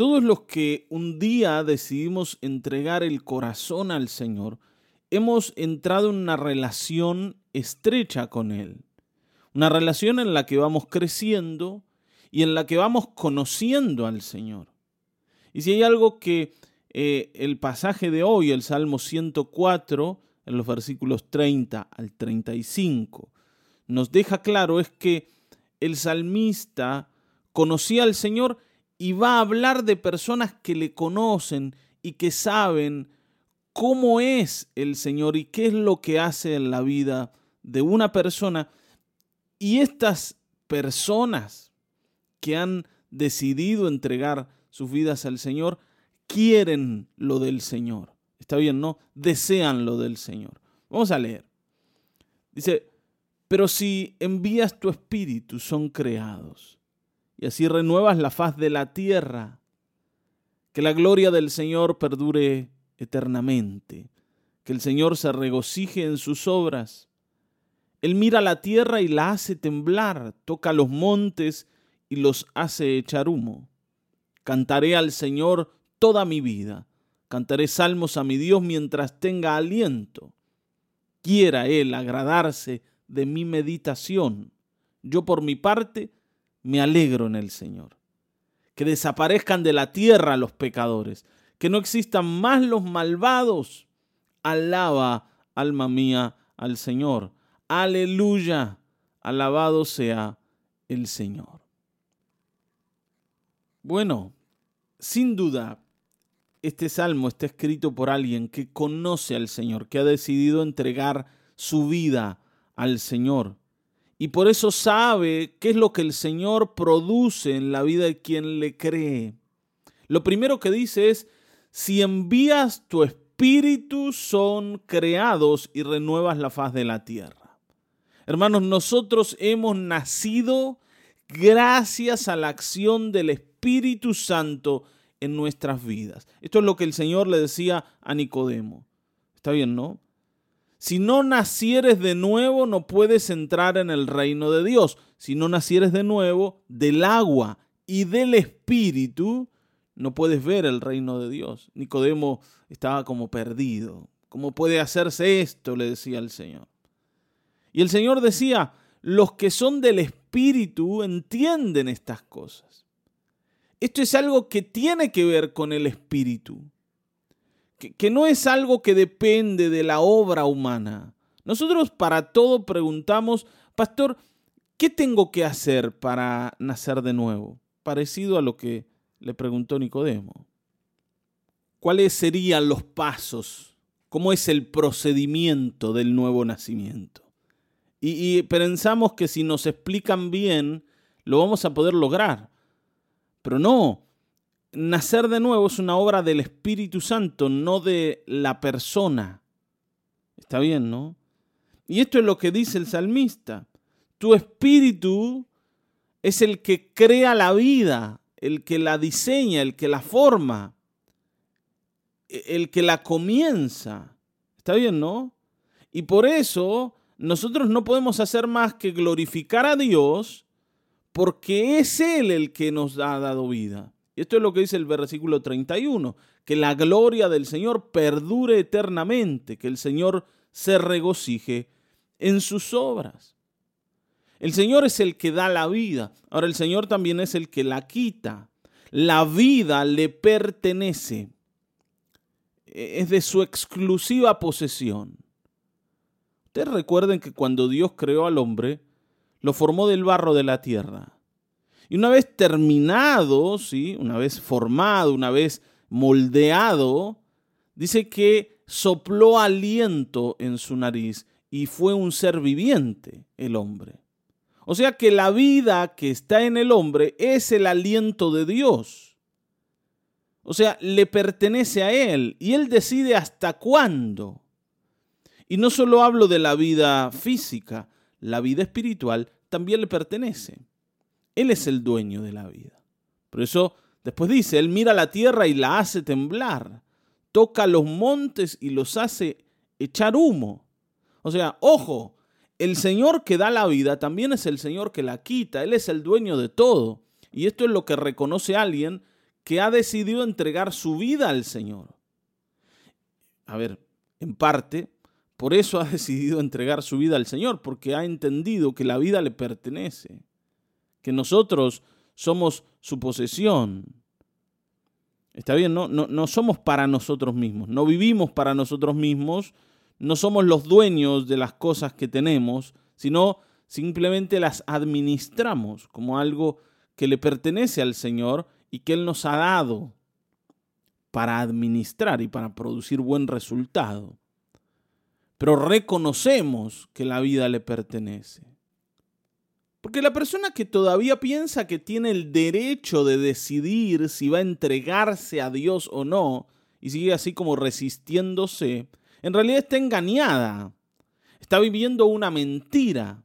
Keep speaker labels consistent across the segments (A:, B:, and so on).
A: Todos los que un día decidimos entregar el corazón al Señor, hemos entrado en una relación estrecha con Él. Una relación en la que vamos creciendo y en la que vamos conociendo al Señor. Y si hay algo que eh, el pasaje de hoy, el Salmo 104, en los versículos 30 al 35, nos deja claro es que el salmista conocía al Señor y va a hablar de personas que le conocen y que saben cómo es el Señor y qué es lo que hace en la vida de una persona. Y estas personas que han decidido entregar sus vidas al Señor, quieren lo del Señor. Está bien, ¿no? Desean lo del Señor. Vamos a leer. Dice, pero si envías tu espíritu, son creados y así renuevas la faz de la tierra. Que la gloria del Señor perdure eternamente, que el Señor se regocije en sus obras. Él mira la tierra y la hace temblar, toca los montes y los hace echar humo. Cantaré al Señor toda mi vida, cantaré salmos a mi Dios mientras tenga aliento. Quiera Él agradarse de mi meditación. Yo por mi parte me alegro en el Señor. Que desaparezcan de la tierra los pecadores, que no existan más los malvados. Alaba, alma mía, al Señor. Aleluya, alabado sea el Señor. Bueno, sin duda, este salmo está escrito por alguien que conoce al Señor, que ha decidido entregar su vida al Señor y por eso sabe qué es lo que el Señor produce en la vida de quien le cree. Lo primero que dice es, si envías tu espíritu son creados y renuevas la faz de la tierra. Hermanos, nosotros hemos nacido gracias a la acción del Espíritu Santo en nuestras vidas. Esto es lo que el Señor le decía a Nicodemo. Está bien, ¿no? Si no nacieres de nuevo, no puedes entrar en el reino de Dios. Si no nacieres de nuevo del agua y del espíritu, no puedes ver el reino de Dios. Nicodemo estaba como perdido. ¿Cómo puede hacerse esto? le decía el Señor. Y el Señor decía, los que son del espíritu entienden estas cosas. Esto es algo que tiene que ver con el espíritu que, no es algo que depende de la obra humana. Nosotros para todo preguntamos, pastor, ¿qué tengo que hacer para nacer de nuevo? Parecido a lo que le preguntó Nicodemo. ¿Cuáles serían los pasos? ¿Cómo es el procedimiento del nuevo nacimiento? Y, y, pensamos que si nos explican bien, lo vamos a poder lograr. Pero no, nacer de nuevo es una obra del Espíritu Santo, no de la persona. Está bien, ¿no? Y esto es lo que dice el salmista. Tu espíritu es el que crea la vida, el que la diseña, el que la forma, el que la comienza. Está bien, ¿no? Y por eso nosotros no podemos hacer más que glorificar a Dios porque es Él el que nos ha dado vida. Esto es lo que dice el versículo 31, que la gloria del Señor perdure eternamente, que el Señor se regocije en sus obras. El Señor es el que da la vida. Ahora el Señor también es el que la quita. La vida le pertenece. Es de su exclusiva posesión. Ustedes recuerden que cuando Dios creó al hombre, lo formó del barro de la tierra. Y una vez terminado, ¿sí? una vez formado, una vez moldeado, dice que sopló aliento en su nariz y fue un ser viviente el hombre. O sea que la vida que está en el hombre es el aliento de Dios. O sea, le pertenece a Él y Él decide hasta cuándo. Y no solo hablo de la vida física, la vida espiritual también le pertenece. Él es el dueño de la vida. Por eso después dice, Él mira la tierra y la hace temblar, toca los montes y los hace echar humo. O sea, ojo, el Señor que da la vida también es el Señor que la quita, Él es el dueño de todo. Y esto es lo que reconoce alguien que ha decidido entregar su vida al Señor. A ver, en parte, por eso ha decidido entregar su vida al Señor, porque ha entendido que la vida le pertenece, que nosotros somos su posesión. Está bien, no, no, no somos para nosotros mismos, no vivimos para nosotros mismos, no somos los dueños de las cosas que tenemos, sino simplemente las administramos como algo que le pertenece al Señor y que Él nos ha dado para administrar y para producir buen resultado. Pero reconocemos que la vida le pertenece. Porque la persona que todavía piensa que tiene el derecho de decidir si va a entregarse a Dios o no, y sigue así como resistiéndose, en realidad está engañada. Está viviendo una mentira,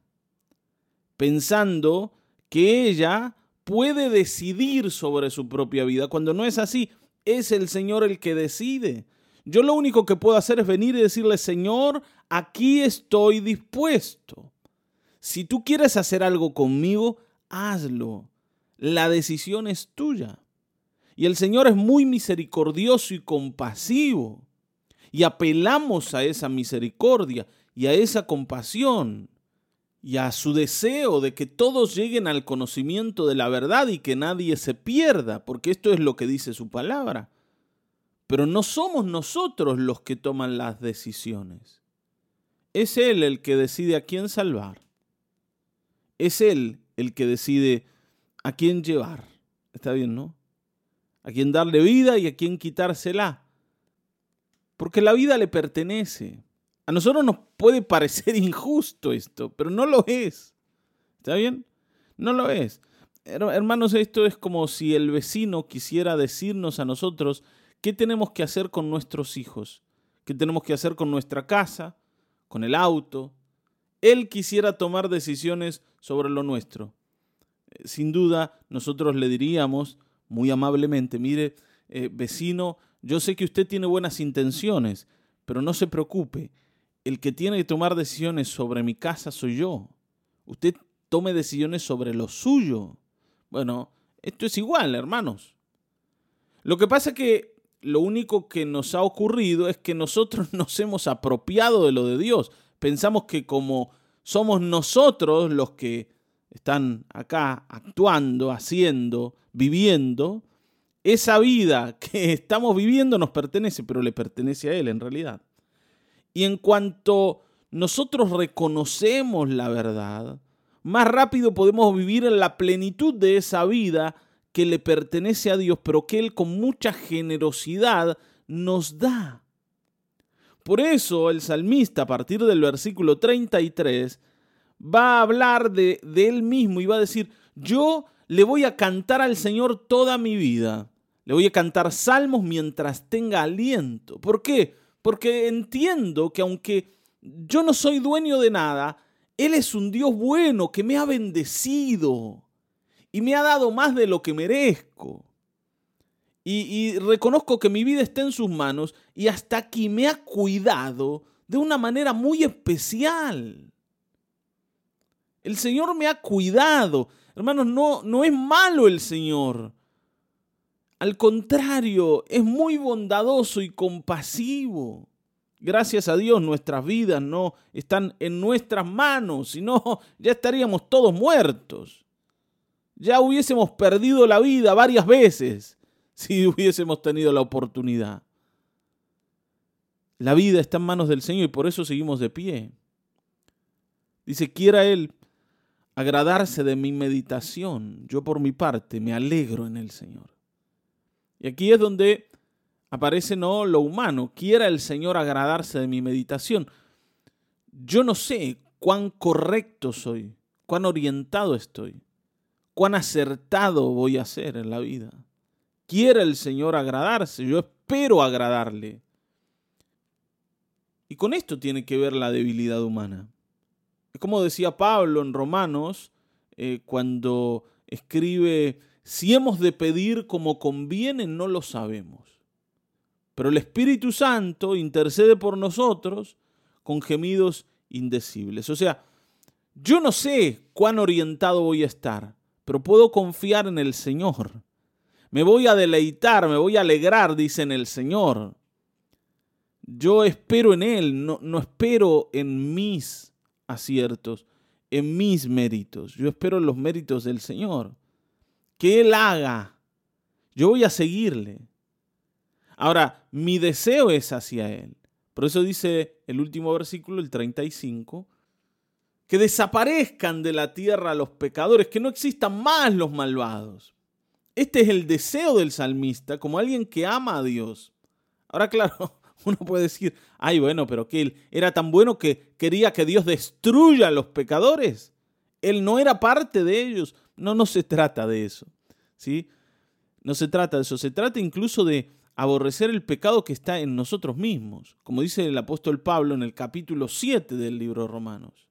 A: pensando que ella puede decidir sobre su propia vida, cuando no es así, es el Señor el que decide. Yo lo único que puedo hacer es venir y decirle, Señor, aquí estoy dispuesto. Si tú quieres hacer algo conmigo, hazlo. La decisión es tuya. Y el Señor es muy misericordioso y compasivo. Y apelamos a esa misericordia y a esa compasión y a su deseo de que todos lleguen al conocimiento de la verdad y que nadie se pierda, porque esto es lo que dice su palabra. Pero no somos nosotros los que toman las decisiones. Es Él el que decide a quién salvar. Es Él el que decide a quién llevar. Está bien, ¿no? A quién darle vida y a quién quitársela. Porque la vida le pertenece. A nosotros nos puede parecer injusto esto, pero no lo es. ¿Está bien? No lo es. Hermanos, esto es como si el vecino quisiera decirnos a nosotros qué tenemos que hacer con nuestros hijos, qué tenemos que hacer con nuestra casa, con el auto, él quisiera tomar decisiones sobre lo nuestro. Eh, sin duda, nosotros le diríamos muy amablemente, mire, eh, vecino, yo sé que usted tiene buenas intenciones, pero no se preocupe, el que tiene que tomar decisiones sobre mi casa soy yo. Usted tome decisiones sobre lo suyo. Bueno, esto es igual, hermanos. Lo que pasa es que lo único que nos ha ocurrido es que nosotros nos hemos apropiado de lo de Dios pensamos que como somos nosotros los que están acá actuando, haciendo, viviendo, esa vida que estamos viviendo nos pertenece, pero le pertenece a Él en realidad. Y en cuanto nosotros reconocemos la verdad, más rápido podemos vivir en la plenitud de esa vida que le pertenece a Dios, pero que Él con mucha generosidad nos da. Por eso el salmista a partir del versículo 33 va a hablar de, de, él mismo y va a decir, yo le voy a cantar al Señor toda mi vida. Le voy a cantar salmos mientras tenga aliento. ¿Por qué? Porque entiendo que aunque yo no soy dueño de nada, Él es un Dios bueno que me ha bendecido y me ha dado más de lo que merezco y, reconozco que mi vida está en sus manos y hasta aquí me ha cuidado de una manera muy especial. El Señor me ha cuidado. Hermanos, no, no es malo el Señor. Al contrario, es muy bondadoso y compasivo. Gracias a Dios nuestras vidas no están en nuestras manos, sino ya estaríamos todos muertos. Ya hubiésemos perdido la vida varias veces si hubiésemos tenido la oportunidad. La vida está en manos del Señor y por eso seguimos de pie. Dice, quiera Él agradarse de mi meditación. Yo por mi parte me alegro en el Señor. Y aquí es donde aparece no lo humano. Quiera el Señor agradarse de mi meditación. Yo no sé cuán correcto soy, cuán orientado estoy, cuán acertado voy a ser en la vida quiere el Señor agradarse, yo espero agradarle. Y con esto tiene que ver la debilidad humana. Es como decía Pablo en Romanos, eh, cuando escribe, si hemos de pedir como conviene, no lo sabemos. Pero el Espíritu Santo intercede por nosotros con gemidos indecibles. O sea, yo no sé cuán orientado voy a estar, pero puedo confiar en el Señor Me voy a deleitar, me voy a alegrar, dice en el Señor. Yo espero en Él, no, no espero en mis aciertos, en mis méritos. Yo espero en los méritos del Señor. Que Él haga. Yo voy a seguirle. Ahora, mi deseo es hacia Él. Por eso dice el último versículo, el 35, que desaparezcan de la tierra los pecadores, que no existan más los malvados. Este es el deseo del salmista como alguien que ama a Dios. Ahora, claro, uno puede decir, ay, bueno, pero que él era tan bueno que quería que Dios destruya a los pecadores. Él no era parte de ellos. No, no se trata de eso. ¿sí? No se trata de eso. Se trata incluso de aborrecer el pecado que está en nosotros mismos, como dice el apóstol Pablo en el capítulo 7 del libro de Romanos,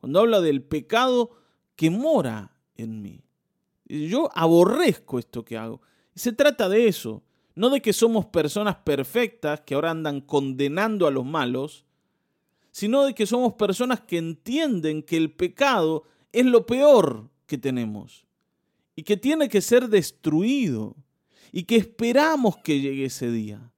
A: cuando habla del pecado que mora en mí. Yo aborrezco esto que hago. Se trata de eso, no de que somos personas perfectas que ahora andan condenando a los malos, sino de que somos personas que entienden que el pecado es lo peor que tenemos y que tiene que ser destruido y que esperamos que llegue ese día,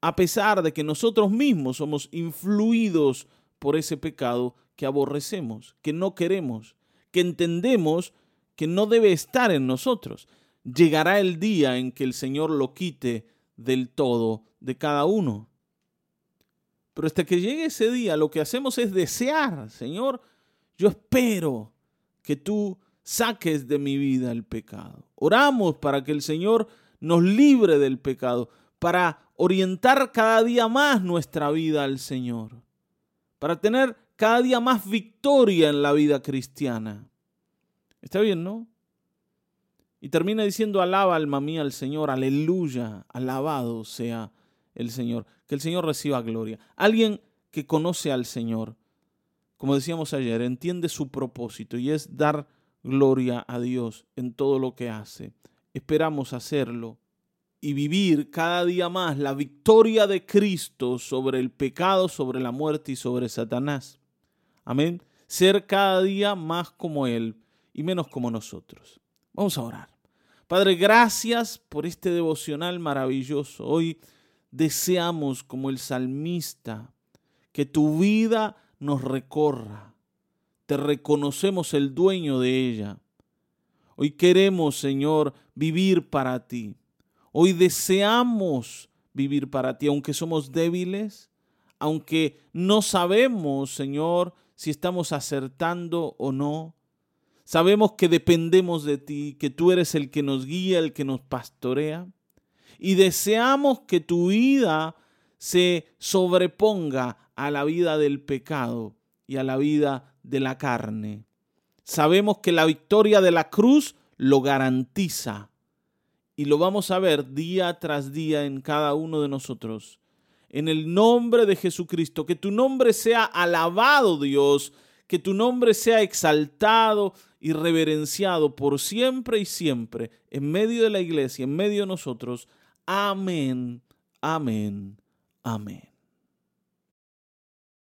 A: a pesar de que nosotros mismos somos influidos por ese pecado que aborrecemos, que no queremos, que entendemos que no debe estar en nosotros. Llegará el día en que el Señor lo quite del todo de cada uno. Pero hasta que llegue ese día, lo que hacemos es desear, Señor, yo espero que tú saques de mi vida el pecado. Oramos para que el Señor nos libre del pecado, para orientar cada día más nuestra vida al Señor, para tener cada día más victoria en la vida cristiana. Está bien, ¿no? Y termina diciendo, alaba alma mía al Señor, aleluya, alabado sea el Señor, que el Señor reciba gloria. Alguien que conoce al Señor, como decíamos ayer, entiende su propósito y es dar gloria a Dios en todo lo que hace esperamos hacerlo y vivir cada día más la victoria de Cristo sobre el pecado, sobre la muerte y sobre Satanás. Amén. Ser cada día más como Él y menos como nosotros. Vamos a orar. Padre, gracias por este devocional maravilloso. Hoy deseamos, como el salmista, que tu vida nos recorra. Te reconocemos el dueño de ella Hoy queremos, Señor, vivir para ti. Hoy deseamos vivir para ti, aunque somos débiles, aunque no sabemos, Señor, si estamos acertando o no. Sabemos que dependemos de ti, que tú eres el que nos guía, el que nos pastorea. Y deseamos que tu vida se sobreponga a la vida del pecado y a la vida de la carne. Sabemos que la victoria de la cruz lo garantiza y lo vamos a ver día tras día en cada uno de nosotros. En el nombre de Jesucristo, que tu nombre sea alabado Dios, que tu nombre sea exaltado y reverenciado por siempre y siempre en medio de la iglesia, en medio de nosotros. Amén, amén, amén.